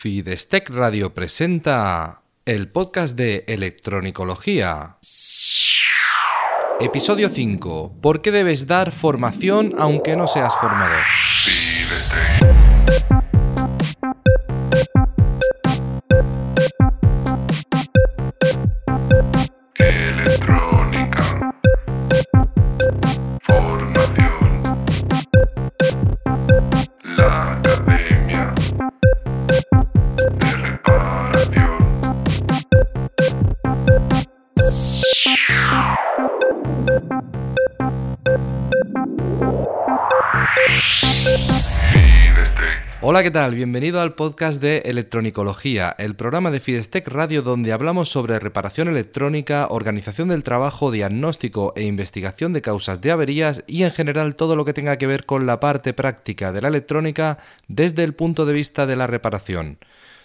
Fidestec Radio presenta el podcast de electronicología. Episodio 5. ¿Por qué debes dar formación aunque no seas formador? Hola, ¿qué tal? Bienvenido al podcast de Electronicología, el programa de Fidestec Radio donde hablamos sobre reparación electrónica, organización del trabajo, diagnóstico e investigación de causas de averías y en general todo lo que tenga que ver con la parte práctica de la electrónica desde el punto de vista de la reparación.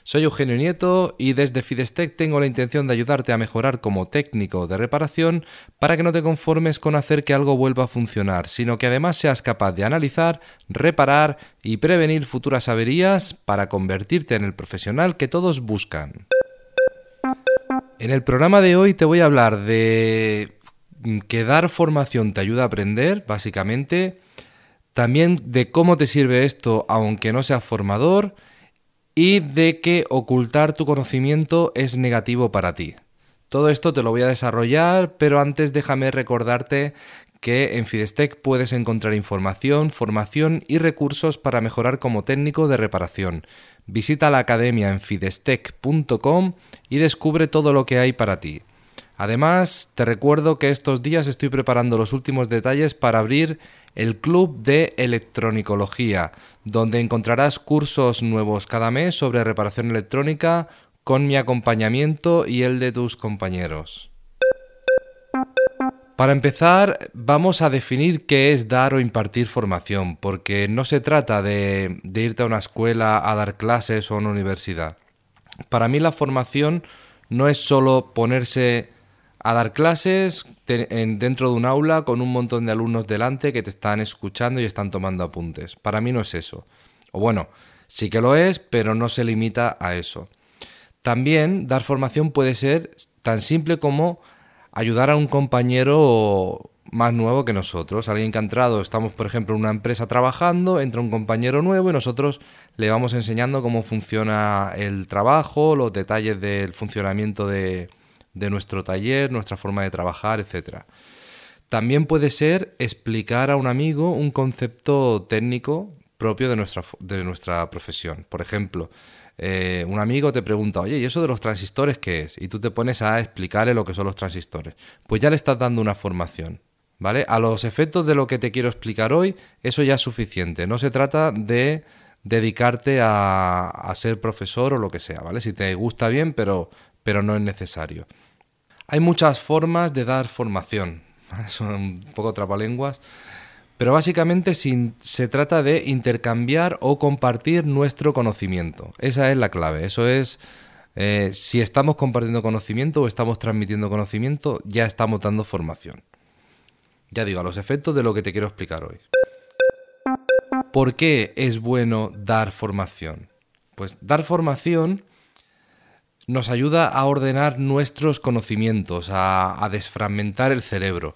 Soy Eugenio Nieto y desde Fidestec tengo la intención de ayudarte a mejorar como técnico de reparación para que no te conformes con hacer que algo vuelva a funcionar, sino que además seas capaz de analizar, reparar y prevenir futuras averías para convertirte en el profesional que todos buscan. En el programa de hoy te voy a hablar de que dar formación te ayuda a aprender, básicamente, también de cómo te sirve esto aunque no seas formador, y de que ocultar tu conocimiento es negativo para ti. Todo esto te lo voy a desarrollar, pero antes déjame recordarte que en Fidestec puedes encontrar información, formación y recursos para mejorar como técnico de reparación. Visita la academia en fidestec.com y descubre todo lo que hay para ti. Además, te recuerdo que estos días estoy preparando los últimos detalles para abrir el Club de Electronicología, donde encontrarás cursos nuevos cada mes sobre reparación electrónica con mi acompañamiento y el de tus compañeros. Para empezar, vamos a definir qué es dar o impartir formación, porque no se trata de, de irte a una escuela a dar clases o a una universidad. Para mí la formación no es solo ponerse a dar clases dentro de un aula con un montón de alumnos delante que te están escuchando y están tomando apuntes. Para mí no es eso. O bueno, sí que lo es, pero no se limita a eso. También dar formación puede ser tan simple como ayudar a un compañero más nuevo que nosotros, alguien que ha entrado, estamos por ejemplo en una empresa trabajando, entra un compañero nuevo y nosotros le vamos enseñando cómo funciona el trabajo, los detalles del funcionamiento de, de nuestro taller, nuestra forma de trabajar, etc. También puede ser explicar a un amigo un concepto técnico propio de nuestra, de nuestra profesión. Por ejemplo, eh, un amigo te pregunta, oye, ¿y eso de los transistores qué es? Y tú te pones a explicarle lo que son los transistores. Pues ya le estás dando una formación. ¿Vale? A los efectos de lo que te quiero explicar hoy, eso ya es suficiente. No se trata de dedicarte a, a ser profesor o lo que sea, ¿vale? Si te gusta bien, pero, pero no es necesario. Hay muchas formas de dar formación. Son un poco trapalenguas. Pero básicamente se trata de intercambiar o compartir nuestro conocimiento. Esa es la clave. Eso es, eh, si estamos compartiendo conocimiento o estamos transmitiendo conocimiento, ya estamos dando formación. Ya digo, a los efectos de lo que te quiero explicar hoy. ¿Por qué es bueno dar formación? Pues dar formación nos ayuda a ordenar nuestros conocimientos, a, a desfragmentar el cerebro.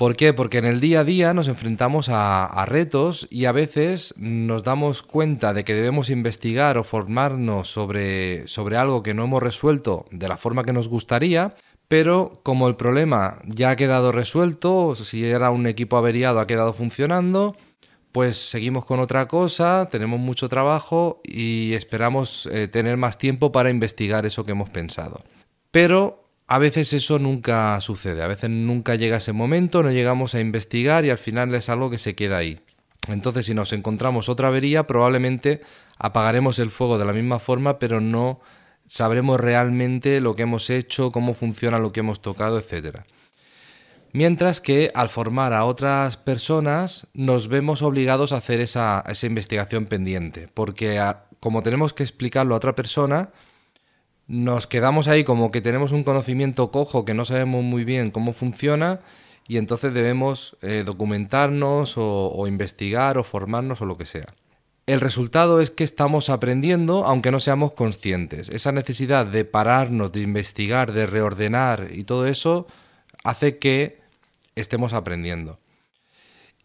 ¿Por qué? Porque en el día a día nos enfrentamos a, a retos y a veces nos damos cuenta de que debemos investigar o formarnos sobre, sobre algo que no hemos resuelto de la forma que nos gustaría, pero como el problema ya ha quedado resuelto, si era un equipo averiado ha quedado funcionando, pues seguimos con otra cosa, tenemos mucho trabajo y esperamos eh, tener más tiempo para investigar eso que hemos pensado. Pero a veces eso nunca sucede, a veces nunca llega ese momento, no llegamos a investigar y al final es algo que se queda ahí. Entonces si nos encontramos otra avería, probablemente apagaremos el fuego de la misma forma, pero no sabremos realmente lo que hemos hecho, cómo funciona lo que hemos tocado, etcétera. Mientras que al formar a otras personas nos vemos obligados a hacer esa, esa investigación pendiente, porque como tenemos que explicarlo a otra persona, nos quedamos ahí como que tenemos un conocimiento cojo que no sabemos muy bien cómo funciona y entonces debemos eh, documentarnos o investigar o formarnos o lo que sea. El resultado es que estamos aprendiendo aunque no seamos conscientes. Esa necesidad de pararnos, de investigar, de reordenar y todo eso hace que estemos aprendiendo.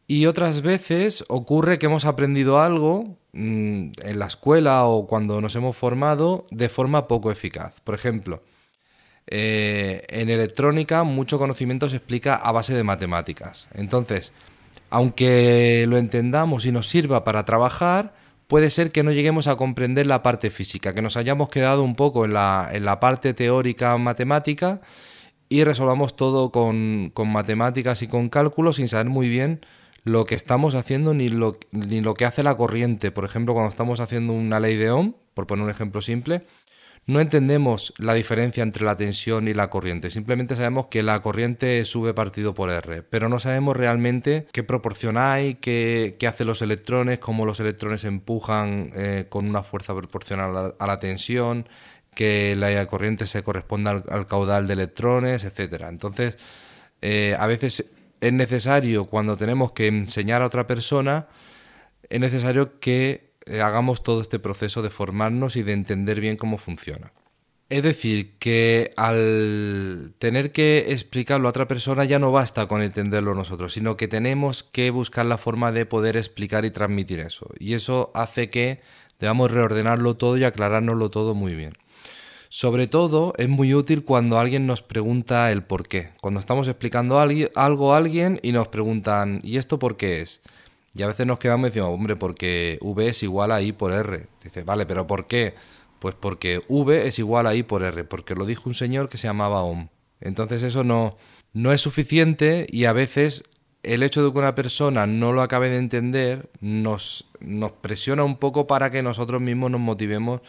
Y otras veces ocurre que hemos aprendido algo mm, en la escuela o cuando nos hemos formado de forma poco eficaz. Por ejemplo, eh, en electrónica mucho conocimiento se explica a base de matemáticas. Entonces, aunque lo entendamos y nos sirva para trabajar, puede ser que no lleguemos a comprender la parte física, que nos hayamos quedado un poco en la, en la parte teórica matemática y resolvamos todo con, con matemáticas y con cálculos sin saber muy bien lo que estamos haciendo ni lo, ni lo que hace la corriente. Por ejemplo, cuando estamos haciendo una ley de Ohm, por poner un ejemplo simple, no entendemos la diferencia entre la tensión y la corriente. Simplemente sabemos que la corriente sube partido por R, pero no sabemos realmente qué proporción hay, qué, qué hacen los electrones, cómo los electrones empujan eh, con una fuerza proporcional a la, a la tensión, que la corriente se corresponda al, al caudal de electrones, etcétera. Entonces, eh, a veces es necesario, cuando tenemos que enseñar a otra persona, es necesario que eh, hagamos todo este proceso de formarnos y de entender bien cómo funciona. Es decir, que al tener que explicarlo a otra persona ya no basta con entenderlo nosotros, sino que tenemos que buscar la forma de poder explicar y transmitir eso. Y eso hace que debamos reordenarlo todo y aclarárnoslo todo muy bien. Sobre todo es muy útil cuando alguien nos pregunta el por qué. Cuando estamos explicando algo a alguien y nos preguntan, ¿y esto por qué es? Y a veces nos quedamos y decimos, hombre, porque V es igual a I por R. Dice, vale, pero ¿por qué? Pues porque V es igual a I por R, porque lo dijo un señor que se llamaba Ohm. Entonces eso no, no es suficiente y a veces el hecho de que una persona no lo acabe de entender nos, nos presiona un poco para que nosotros mismos nos motivemos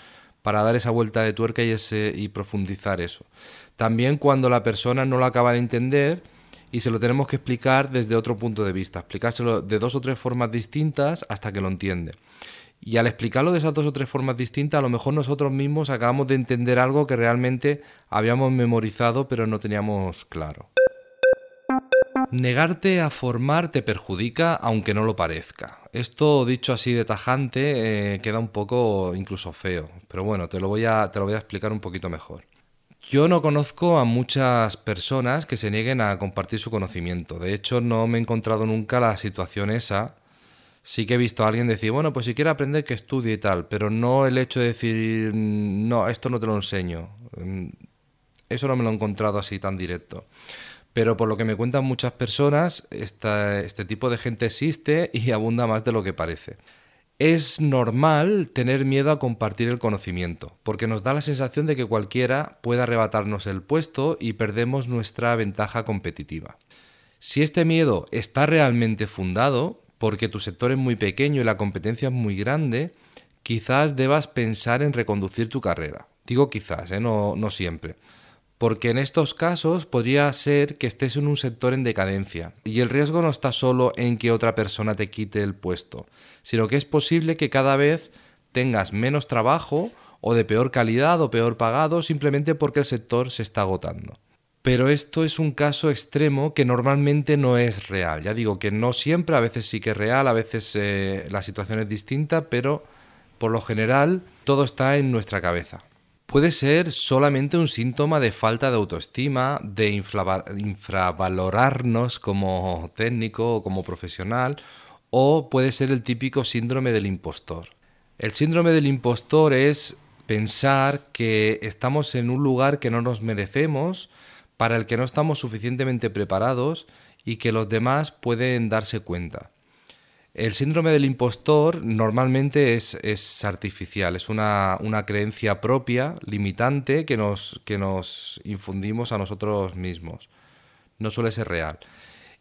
para dar esa vuelta de tuerca y, ese, y profundizar eso. También cuando la persona no lo acaba de entender y se lo tenemos que explicar desde otro punto de vista, explicárselo de dos o tres formas distintas hasta que lo entiende. Y al explicarlo de esas dos o tres formas distintas, a lo mejor nosotros mismos acabamos de entender algo que realmente habíamos memorizado pero no teníamos claro. Negarte a formar te perjudica aunque no lo parezca. Esto dicho así de tajante eh, queda un poco incluso feo, pero bueno, te lo, voy a, te lo voy a explicar un poquito mejor. Yo no conozco a muchas personas que se nieguen a compartir su conocimiento. De hecho, no me he encontrado nunca la situación esa. Sí que he visto a alguien decir, bueno, pues si quiere aprender que estudie y tal, pero no el hecho de decir, no, esto no te lo enseño. Mm, eso no me lo he encontrado así tan directo. Pero por lo que me cuentan muchas personas, este tipo de gente existe y abunda más de lo que parece. Es normal tener miedo a compartir el conocimiento, porque nos da la sensación de que cualquiera pueda arrebatarnos el puesto y perdemos nuestra ventaja competitiva. Si este miedo está realmente fundado, porque tu sector es muy pequeño y la competencia es muy grande, quizás debas pensar en reconducir tu carrera. Digo quizás, ¿eh? no, no siempre porque en estos casos podría ser que estés en un sector en decadencia y el riesgo no está solo en que otra persona te quite el puesto, sino que es posible que cada vez tengas menos trabajo o de peor calidad o peor pagado simplemente porque el sector se está agotando. Pero esto es un caso extremo que normalmente no es real. Ya digo que no siempre, a veces sí que es real, a veces eh, la situación es distinta, pero por lo general todo está en nuestra cabeza puede ser solamente un síntoma de falta de autoestima, de infravalorarnos como técnico o como profesional, o puede ser el típico síndrome del impostor. El síndrome del impostor es pensar que estamos en un lugar que no nos merecemos, para el que no estamos suficientemente preparados y que los demás pueden darse cuenta. El síndrome del impostor normalmente es, artificial, es una, creencia propia, limitante, que nos, que nos infundimos a nosotros mismos. No suele ser real.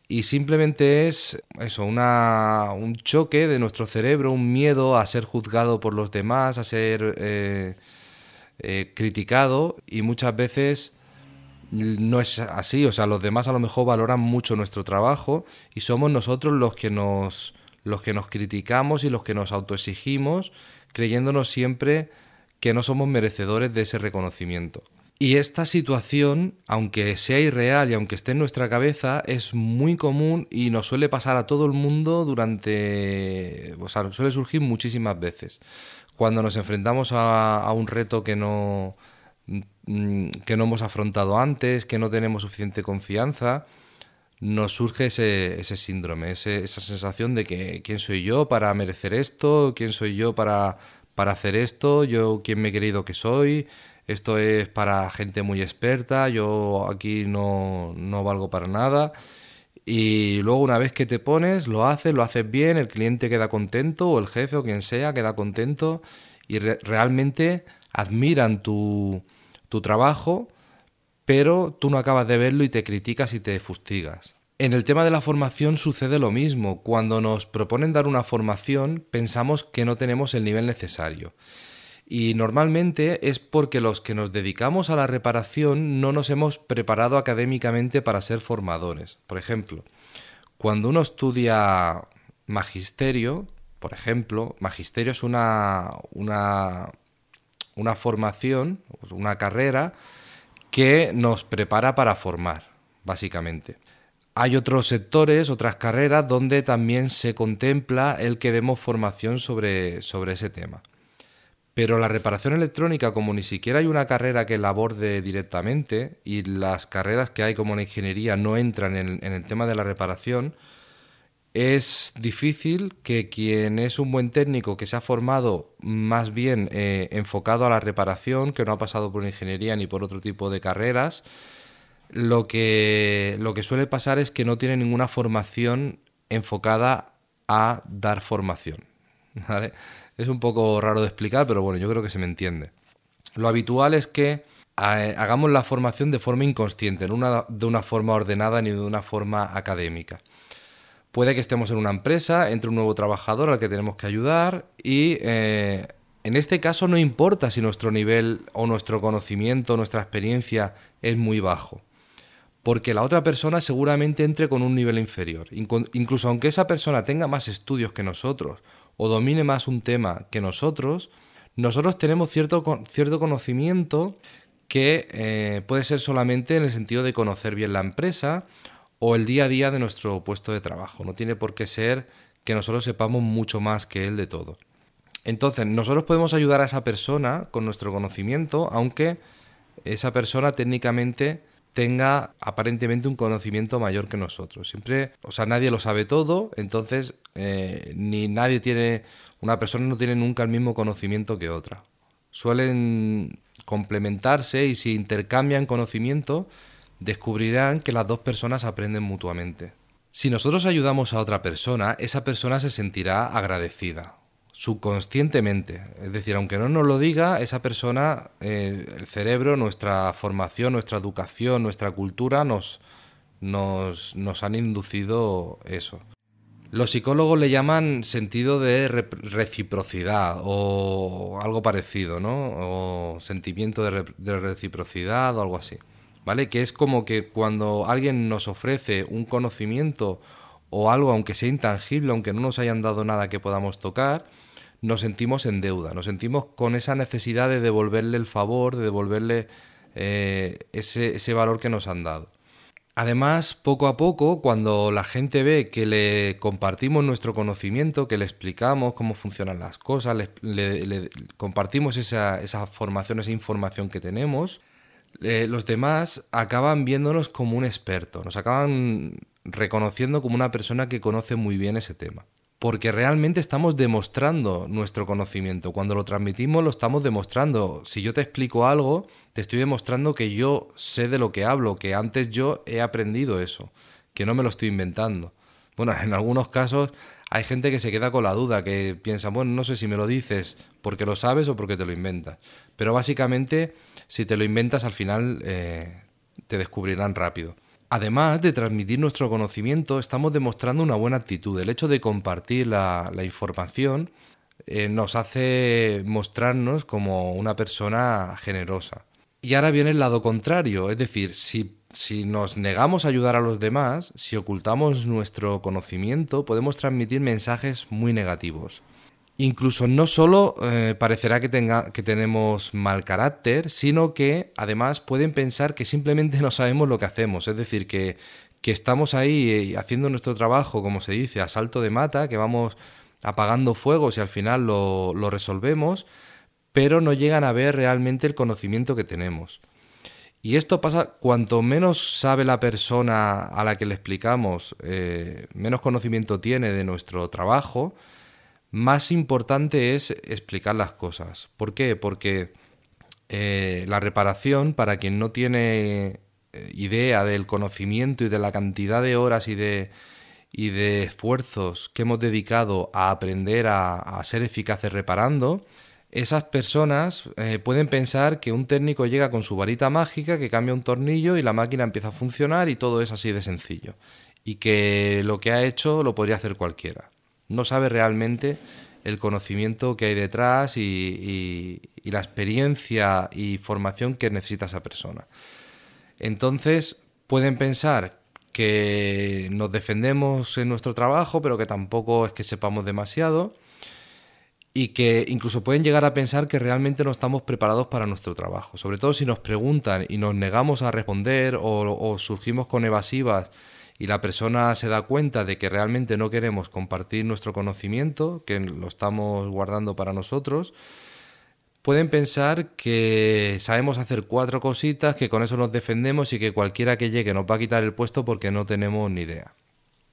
Y simplemente es eso, una, un choque de nuestro cerebro, un miedo a ser juzgado por los demás, a ser eh, eh, criticado y muchas veces no es así. O sea, los demás a lo mejor valoran mucho nuestro trabajo y somos nosotros los que nos los que nos criticamos y los que nos autoexigimos, creyéndonos siempre que no somos merecedores de ese reconocimiento. Y esta situación, aunque sea irreal y aunque esté en nuestra cabeza, es muy común y nos suele pasar a todo el mundo durante... O sea, suele surgir muchísimas veces. Cuando nos enfrentamos a, un reto que no, mm, que no hemos afrontado antes, que no tenemos suficiente confianza, nos surge ese, síndrome, ese- esa sensación de que quién soy yo para merecer esto, quién soy yo para, hacer esto, yo quién me he creído que soy, esto es para gente muy experta, yo aquí no, no valgo para nada. Y luego una vez que te pones, lo haces, lo haces bien, el cliente queda contento, o el jefe o quien sea queda contento, y re- realmente admiran tu, tu trabajo pero tú no acabas de verlo y te criticas y te fustigas. En el tema de la formación sucede lo mismo. Cuando nos proponen dar una formación, pensamos que no tenemos el nivel necesario. Y normalmente es porque los que nos dedicamos a la reparación no nos hemos preparado académicamente para ser formadores. Por ejemplo, cuando uno estudia magisterio, por ejemplo, magisterio es una, una, una formación, una carrera que nos prepara para formar, básicamente. Hay otros sectores, otras carreras, donde también se contempla el que demos formación sobre, sobre ese tema. Pero la reparación electrónica, como ni siquiera hay una carrera que la aborde directamente y las carreras que hay como la ingeniería no entran en, en el tema de la reparación, es difícil que quien es un buen técnico que se ha formado más bien eh, enfocado a la reparación, que no ha pasado por ingeniería ni por otro tipo de carreras, lo que, lo que suele pasar es que no tiene ninguna formación enfocada a dar formación. Es un poco raro de explicar, pero bueno, yo creo que se me entiende. Lo habitual es que eh, hagamos la formación de forma inconsciente, no una- de una forma ordenada ni de una forma académica. Puede que estemos en una empresa, entre un nuevo trabajador al que tenemos que ayudar y eh, en este caso no importa si nuestro nivel o nuestro conocimiento, nuestra experiencia es muy bajo, porque la otra persona seguramente entre con un nivel inferior. Incluso aunque esa persona tenga más estudios que nosotros o domine más un tema que nosotros, nosotros tenemos cierto, cierto conocimiento que eh, puede ser solamente en el sentido de conocer bien la empresa o el día a día de nuestro puesto de trabajo. No tiene por qué ser que nosotros sepamos mucho más que él de todo. Entonces, nosotros podemos ayudar a esa persona con nuestro conocimiento, aunque esa persona técnicamente tenga aparentemente un conocimiento mayor que nosotros. Siempre, o sea, nadie lo sabe todo, entonces eh, ni nadie tiene, una persona no tiene nunca el mismo conocimiento que otra. Suelen complementarse y si intercambian conocimiento, descubrirán que las dos personas aprenden mutuamente. Si nosotros ayudamos a otra persona, esa persona se sentirá agradecida, subconscientemente. Es decir, aunque no nos lo diga, esa persona, eh, el cerebro, nuestra formación, nuestra educación, nuestra cultura nos, nos, nos han inducido eso. Los psicólogos le llaman sentido de re- reciprocidad o algo parecido, ¿no? O sentimiento de reciprocidad o algo así, ¿vale? Que es como que cuando alguien nos ofrece un conocimiento o algo, aunque sea intangible, aunque no nos hayan dado nada que podamos tocar, nos sentimos en deuda, nos sentimos con esa necesidad de devolverle el favor, de devolverle eh, ese, ese valor que nos han dado. Además, poco a poco, cuando la gente ve que le compartimos nuestro conocimiento, que le explicamos cómo funcionan las cosas, le, le- compartimos esa, esa formación, esa información que tenemos, eh, los demás acaban viéndonos como un experto, nos acaban reconociendo como una persona que conoce muy bien ese tema. Porque realmente estamos demostrando nuestro conocimiento. Cuando lo transmitimos lo estamos demostrando. Si yo te explico algo, te estoy demostrando que yo sé de lo que hablo, que antes yo he aprendido eso, que no me lo estoy inventando. Bueno, en algunos casos hay gente que se queda con la duda, que piensa, bueno, no sé si me lo dices porque lo sabes o porque te lo inventas. Pero básicamente, si te lo inventas, al final eh, te descubrirán rápido. Además de transmitir nuestro conocimiento, estamos demostrando una buena actitud. El hecho de compartir la, información eh, nos hace mostrarnos como una persona generosa. Y ahora viene el lado contrario, es decir, si, si nos negamos a ayudar a los demás, si ocultamos nuestro conocimiento, podemos transmitir mensajes muy negativos. Incluso no solo eh, parecerá que, tenga, que tenemos mal carácter, sino que además pueden pensar que simplemente no sabemos lo que hacemos. Es decir, que, estamos ahí eh, haciendo nuestro trabajo, como se dice, a salto de mata, que vamos apagando fuegos y al final lo resolvemos, pero no llegan a ver realmente el conocimiento que tenemos. Y esto pasa, cuanto menos sabe la persona a la que le explicamos, eh, menos conocimiento tiene de nuestro trabajo, más importante es explicar las cosas. ¿Por qué? Porque eh, la reparación, para quien no tiene eh, idea del conocimiento y de la cantidad de horas y de, y de esfuerzos que hemos dedicado a aprender a, a ser eficaces reparando, esas personas eh, pueden pensar que un técnico llega con su varita mágica, que cambia un tornillo y la máquina empieza a funcionar y todo es así de sencillo. Y que lo que ha hecho lo podría hacer cualquiera no sabe realmente el conocimiento que hay detrás y, la experiencia y formación que necesita esa persona. Entonces pueden pensar que nos defendemos en nuestro trabajo, pero que tampoco es que sepamos demasiado y que incluso pueden llegar a pensar que realmente no estamos preparados para nuestro trabajo. Sobre todo si nos preguntan y nos negamos a responder o, surgimos con evasivas y la persona se da cuenta de que realmente no queremos compartir nuestro conocimiento, que lo estamos guardando para nosotros, pueden pensar que sabemos hacer cuatro cositas, que con eso nos defendemos y que cualquiera que llegue nos va a quitar el puesto porque no tenemos ni idea.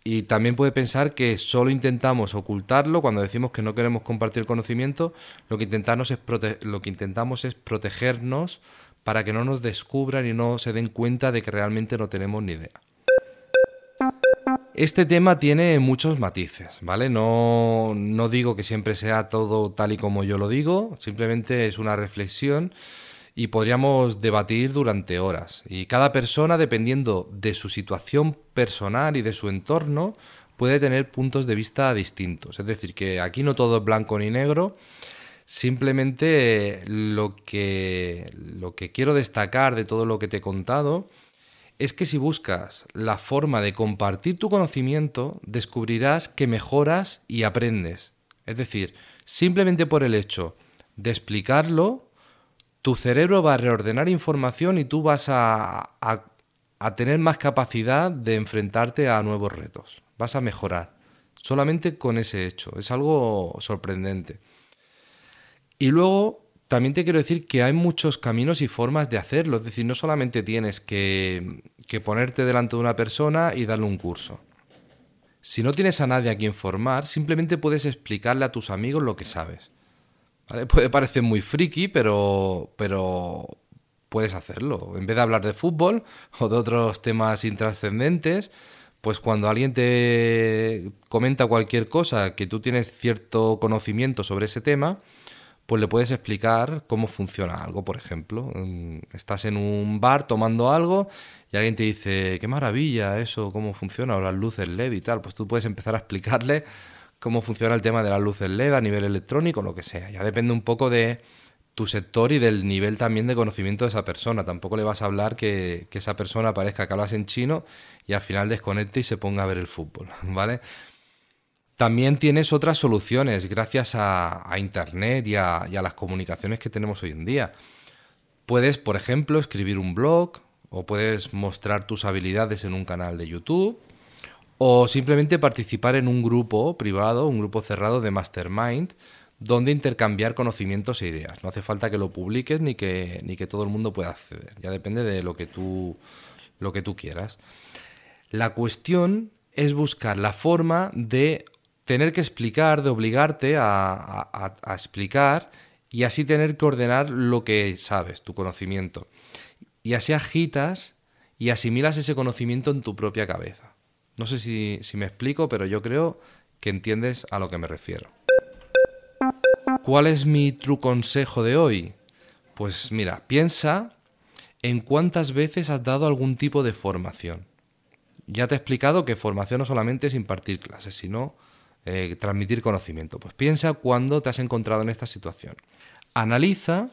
Y también puede pensar que solo intentamos ocultarlo cuando decimos que no queremos compartir conocimiento, lo que intentamos es, lo que intentamos es protegernos para que no nos descubran y no se den cuenta de que realmente no tenemos ni idea. Este tema tiene muchos matices, ¿vale? No, no, digo que siempre sea todo tal y como yo lo digo, simplemente es una reflexión y podríamos debatir durante horas. Y cada persona, dependiendo de su situación personal y de su entorno, puede tener puntos de vista distintos. Es decir, que aquí no todo es blanco ni negro, simplemente lo que, lo que quiero destacar de todo lo que te he contado, es que si buscas la forma de compartir tu conocimiento, descubrirás que mejoras y aprendes. Es decir, simplemente por el hecho de explicarlo, tu cerebro va a reordenar información y tú vas a, a, tener más capacidad de enfrentarte a nuevos retos. Vas a mejorar. Solamente con ese hecho. Es algo sorprendente. Y luego también te quiero decir que hay muchos caminos y formas de hacerlo, es decir, no solamente tienes que, ponerte delante de una persona y darle un curso. Si no tienes a nadie a quien formar, simplemente puedes explicarle a tus amigos lo que sabes. Puede parecer muy friki, pero, pero puedes hacerlo. En vez de hablar de fútbol o de otros temas intrascendentes, pues cuando alguien te comenta cualquier cosa que tú tienes cierto conocimiento sobre ese tema, pues le puedes explicar cómo funciona algo, por ejemplo. Mm, estás en un bar tomando algo y alguien te dice, qué maravilla eso, cómo funciona, o las luces LED y tal. Pues tú puedes empezar a explicarle cómo funciona el tema de las luces LED a nivel electrónico, lo que sea. Ya depende un poco de tu sector y del nivel también de conocimiento de esa persona. Tampoco le vas a hablar que, esa persona parezca que hablas en chino y al final desconecte y se ponga a ver el fútbol, ¿vale? También tienes otras soluciones gracias a, Internet y a, las comunicaciones que tenemos hoy en día. Puedes, por ejemplo, escribir un blog o puedes mostrar tus habilidades en un canal de YouTube o simplemente participar en un grupo privado, un grupo cerrado de mastermind donde intercambiar conocimientos e ideas. No hace falta que lo publiques ni que, ni que todo el mundo pueda acceder. Ya depende de lo que tú, lo que tú quieras. La cuestión es buscar la forma de tener que explicar, de obligarte a, explicar y así tener que ordenar lo que sabes, tu conocimiento. Y así agitas y asimilas ese conocimiento en tu propia cabeza. No sé si, me explico, pero yo creo que entiendes a lo que me refiero. ¿Cuál es mi true consejo de hoy? Pues mira, piensa en cuántas veces has dado algún tipo de formación. Ya te he explicado que formación no solamente es impartir clases, sino eh, transmitir conocimiento. Pues piensa cuando te has encontrado en esta situación. Analiza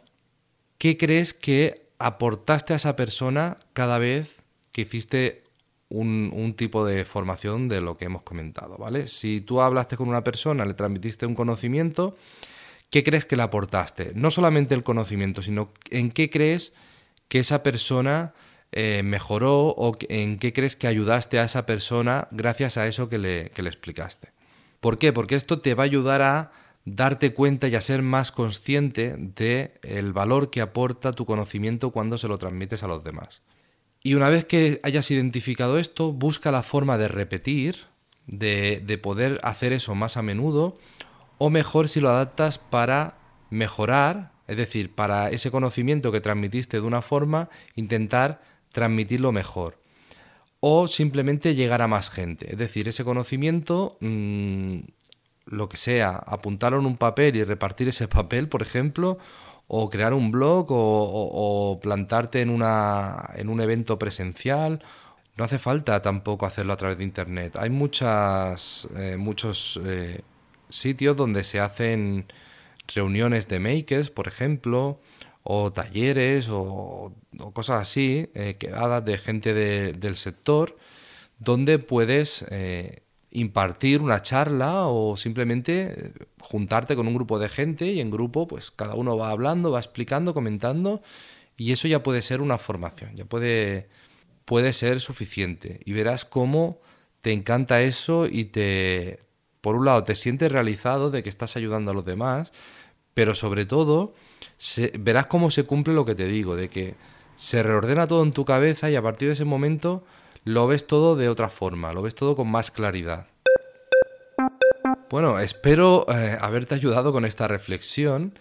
qué crees que aportaste a esa persona cada vez que hiciste un, tipo de formación de lo que hemos comentado, ¿vale? Si tú hablaste con una persona, le transmitiste un conocimiento, ¿qué crees que le aportaste? No solamente el conocimiento, sino en qué crees que esa persona eh, mejoró o en qué crees que ayudaste a esa persona gracias a eso que le, que le explicaste. ¿Por qué? Porque esto te va a ayudar a darte cuenta y a ser más consciente de el valor que aporta tu conocimiento cuando se lo transmites a los demás. Y una vez que hayas identificado esto, busca la forma de repetir, de, de poder hacer eso más a menudo, o mejor si lo adaptas para mejorar, es decir, para ese conocimiento que transmitiste de una forma, intentar transmitirlo mejor. O simplemente llegar a más gente. Es decir, ese conocimiento, mmm, lo que sea, apuntarlo en un papel y repartir ese papel, por ejemplo, o crear un blog, o, plantarte en, una, en un evento presencial. No hace falta tampoco hacerlo a través de Internet. Hay muchas, eh, muchos eh, sitios donde se hacen reuniones de makers, por ejemplo, o talleres o, cosas así, eh, quedadas de gente de, del sector, donde puedes impartir una charla o simplemente eh, juntarte con un grupo de gente y en grupo pues cada uno va hablando, va explicando, comentando y eso ya puede ser una formación, ya puede, puede ser suficiente. Y verás cómo te encanta eso y te, por un lado, te sientes realizado de que estás ayudando a los demás, pero sobre todo se, verás cómo se cumple lo que te digo, de que se reordena todo en tu cabeza y a partir de ese momento lo ves todo de otra forma, lo ves todo con más claridad. Bueno, espero eh, haberte ayudado con esta reflexión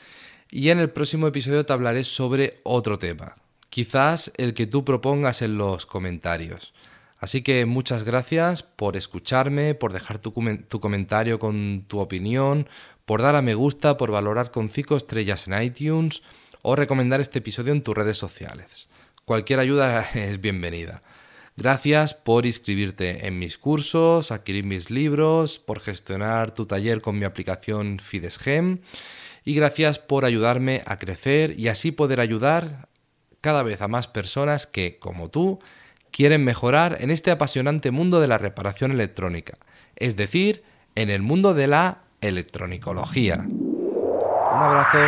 y en el próximo episodio te hablaré sobre otro tema, quizás el que tú propongas en los comentarios. Así que muchas gracias por escucharme, por dejar tu, tu, comentario con tu opinión, por dar a me gusta, por valorar con 5 estrellas en iTunes o recomendar este episodio en tus redes sociales. Cualquier ayuda es bienvenida. Gracias por inscribirte en mis cursos, adquirir mis libros, por gestionar tu taller con mi aplicación Fidesgem y gracias por ayudarme a crecer y así poder ayudar cada vez a más personas que, como tú, quieren mejorar en este apasionante mundo de la reparación electrónica, es decir, en el mundo de la electronicología. Un abrazo.